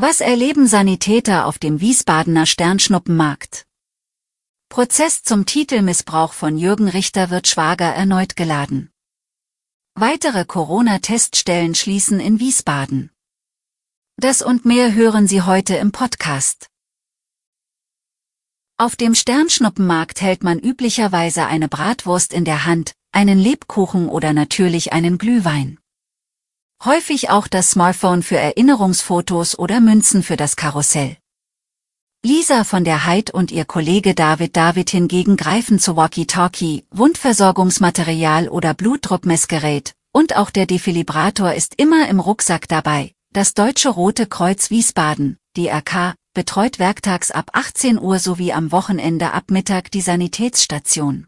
Was erleben Sanitäter auf dem Wiesbadener Sternschnuppenmarkt? Prozess zum Titelmissbrauch von Jürgen Richter wird Schwager erneut geladen. Weitere Corona-Teststellen schließen in Wiesbaden. Das und mehr hören Sie heute im Podcast. Auf dem Sternschnuppenmarkt hält man üblicherweise eine Bratwurst in der Hand, einen Lebkuchen oder natürlich einen Glühwein. Häufig auch das Smartphone für Erinnerungsfotos oder Münzen für das Karussell. Lisa von der Heid und ihr Kollege David David hingegen greifen zu Walkie-Talkie, Wundversorgungsmaterial oder Blutdruckmessgerät, und auch der Defibrillator ist immer im Rucksack dabei. Das Deutsche Rote Kreuz Wiesbaden, DRK, betreut werktags ab 18 Uhr sowie am Wochenende ab Mittag die Sanitätsstation.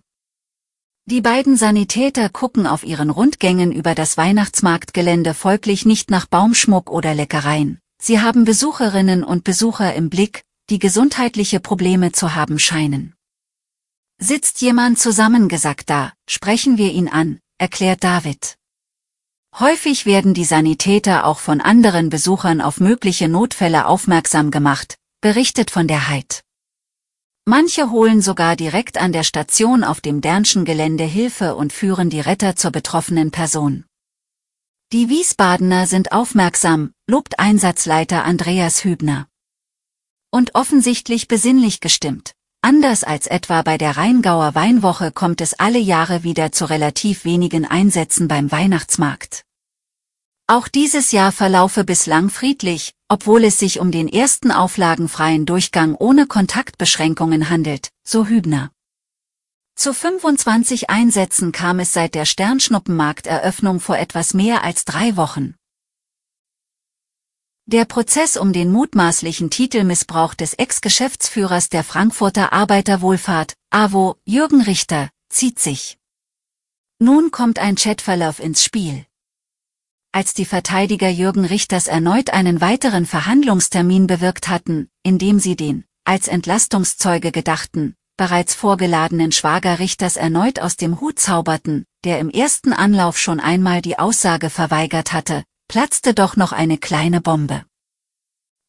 Die beiden Sanitäter gucken auf ihren Rundgängen über das Weihnachtsmarktgelände folglich nicht nach Baumschmuck oder Leckereien. Sie haben Besucherinnen und Besucher im Blick, die gesundheitliche Probleme zu haben scheinen. Sitzt jemand zusammengesackt da, sprechen wir ihn an, erklärt David. Häufig werden die Sanitäter auch von anderen Besuchern auf mögliche Notfälle aufmerksam gemacht, berichtet von der Heid. Manche holen sogar direkt an der Station auf dem Dernschen Gelände Hilfe und führen die Retter zur betroffenen Person. Die Wiesbadener sind aufmerksam, lobt Einsatzleiter Andreas Hübner. Und offensichtlich besinnlich gestimmt. Anders als etwa bei der Rheingauer Weinwoche kommt es alle Jahre wieder zu relativ wenigen Einsätzen beim Weihnachtsmarkt. Auch dieses Jahr verlaufe bislang friedlich, obwohl es sich um den ersten auflagenfreien Durchgang ohne Kontaktbeschränkungen handelt, so Hübner. Zu 25 Einsätzen kam es seit der Sternschnuppenmarkteröffnung vor etwas mehr als drei Wochen. Der Prozess um den mutmaßlichen Titelmissbrauch des Ex-Geschäftsführers der Frankfurter Arbeiterwohlfahrt, AWO, Jürgen Richter, zieht sich. Nun kommt ein Chatverlauf ins Spiel als die Verteidiger Jürgen Richters erneut einen weiteren Verhandlungstermin bewirkt hatten, indem sie den, als Entlastungszeuge gedachten, bereits vorgeladenen Schwager Richters erneut aus dem Hut zauberten, der im ersten Anlauf schon einmal die Aussage verweigert hatte, platzte doch noch eine kleine Bombe.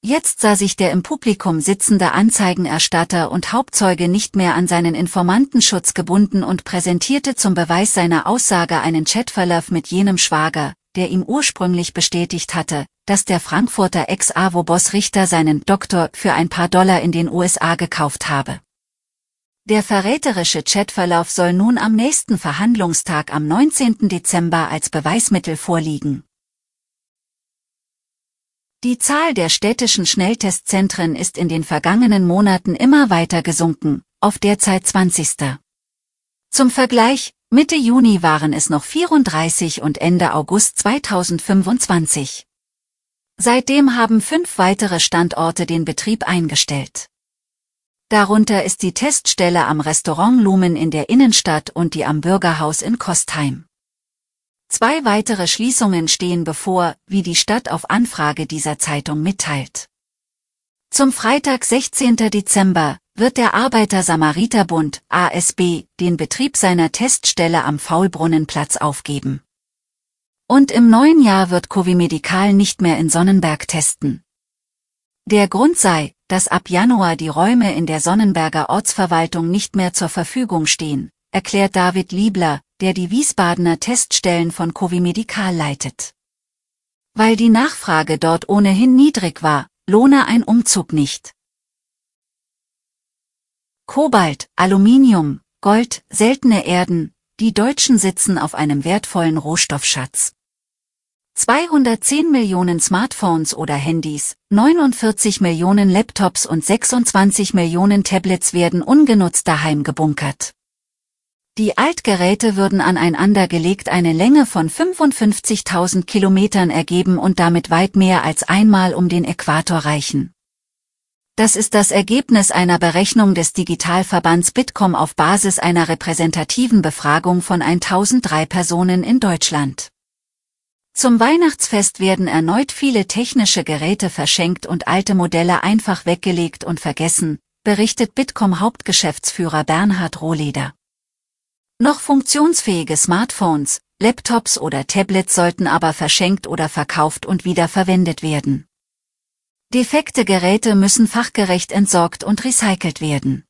Jetzt sah sich der im Publikum sitzende Anzeigenerstatter und Hauptzeuge nicht mehr an seinen Informantenschutz gebunden und präsentierte zum Beweis seiner Aussage einen Chatverlauf mit jenem Schwager, der ihm ursprünglich bestätigt hatte, dass der Frankfurter Ex-AWO-Boss Richter seinen Doktor für ein paar Dollar in den USA gekauft habe. Der verräterische Chatverlauf soll nun am nächsten Verhandlungstag am 19. Dezember als Beweismittel vorliegen. Die Zahl der städtischen Schnelltestzentren ist in den vergangenen Monaten immer weiter gesunken, auf derzeit 20. Zum Vergleich, Mitte Juni waren es noch 34 und Ende August 2025. Seitdem haben fünf weitere Standorte den Betrieb eingestellt. Darunter ist die Teststelle am Restaurant Lumen in der Innenstadt und die am Bürgerhaus in Kostheim. Zwei weitere Schließungen stehen bevor, wie die Stadt auf Anfrage dieser Zeitung mitteilt. Zum Freitag 16. Dezember wird der Arbeiter-Samariter-Bund ASB den Betrieb seiner Teststelle am Faulbrunnenplatz aufgeben. Und im neuen Jahr wird Covimedical nicht mehr in Sonnenberg testen. Der Grund sei, dass ab Januar die Räume in der Sonnenberger Ortsverwaltung nicht mehr zur Verfügung stehen, erklärt David Liebler, der die Wiesbadener Teststellen von Covimedical leitet. Weil die Nachfrage dort ohnehin niedrig war, lohne ein Umzug nicht. Kobalt, Aluminium, Gold, seltene Erden, die Deutschen sitzen auf einem wertvollen Rohstoffschatz. 210 Millionen Smartphones oder Handys, 49 Millionen Laptops und 26 Millionen Tablets werden ungenutzt daheim gebunkert. Die Altgeräte würden aneinander gelegt eine Länge von 55.000 Kilometern ergeben und damit weit mehr als einmal um den Äquator reichen. Das ist das Ergebnis einer Berechnung des Digitalverbands Bitkom auf Basis einer repräsentativen Befragung von 1003 Personen in Deutschland. Zum Weihnachtsfest werden erneut viele technische Geräte verschenkt und alte Modelle einfach weggelegt und vergessen, berichtet Bitkom Hauptgeschäftsführer Bernhard Rohleder. Noch funktionsfähige Smartphones, Laptops oder Tablets sollten aber verschenkt oder verkauft und wiederverwendet werden. Defekte Geräte müssen fachgerecht entsorgt und recycelt werden.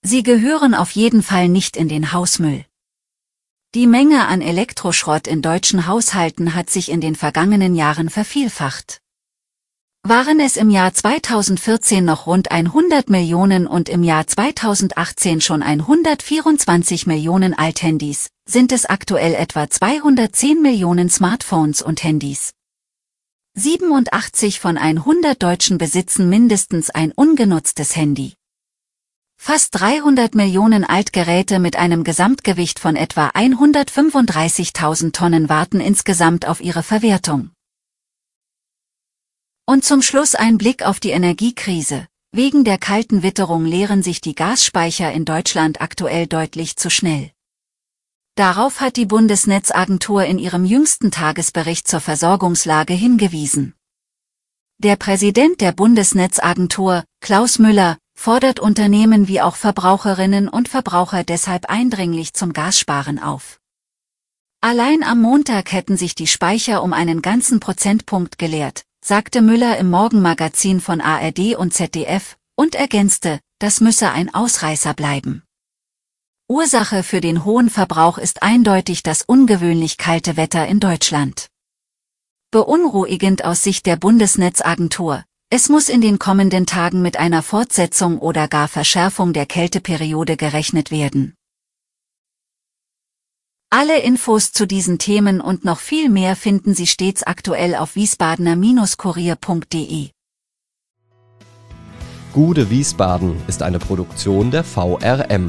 Sie gehören auf jeden Fall nicht in den Hausmüll. Die Menge an Elektroschrott in deutschen Haushalten hat sich in den vergangenen Jahren vervielfacht. Waren es im Jahr 2014 noch rund 100 Millionen und im Jahr 2018 schon 124 Millionen Althandys, sind es aktuell etwa 210 Millionen Smartphones und Handys. 87 von 100 Deutschen besitzen mindestens ein ungenutztes Handy. Fast 300 Millionen Altgeräte mit einem Gesamtgewicht von etwa 135.000 Tonnen warten insgesamt auf ihre Verwertung. Und zum Schluss ein Blick auf die Energiekrise. Wegen der kalten Witterung leeren sich die Gasspeicher in Deutschland aktuell deutlich zu schnell. Darauf hat die Bundesnetzagentur in ihrem jüngsten Tagesbericht zur Versorgungslage hingewiesen. Der Präsident der Bundesnetzagentur, Klaus Müller, fordert Unternehmen wie auch Verbraucherinnen und Verbraucher deshalb eindringlich zum Gassparen auf. Allein am Montag hätten sich die Speicher um einen ganzen Prozentpunkt geleert, sagte Müller im Morgenmagazin von ARD und ZDF und ergänzte, das müsse ein Ausreißer bleiben. Ursache für den hohen Verbrauch ist eindeutig das ungewöhnlich kalte Wetter in Deutschland. Beunruhigend aus Sicht der Bundesnetzagentur. Es muss in den kommenden Tagen mit einer Fortsetzung oder gar Verschärfung der Kälteperiode gerechnet werden. Alle Infos zu diesen Themen und noch viel mehr finden Sie stets aktuell auf wiesbadener-kurier.de. Gude Wiesbaden ist eine Produktion der VRM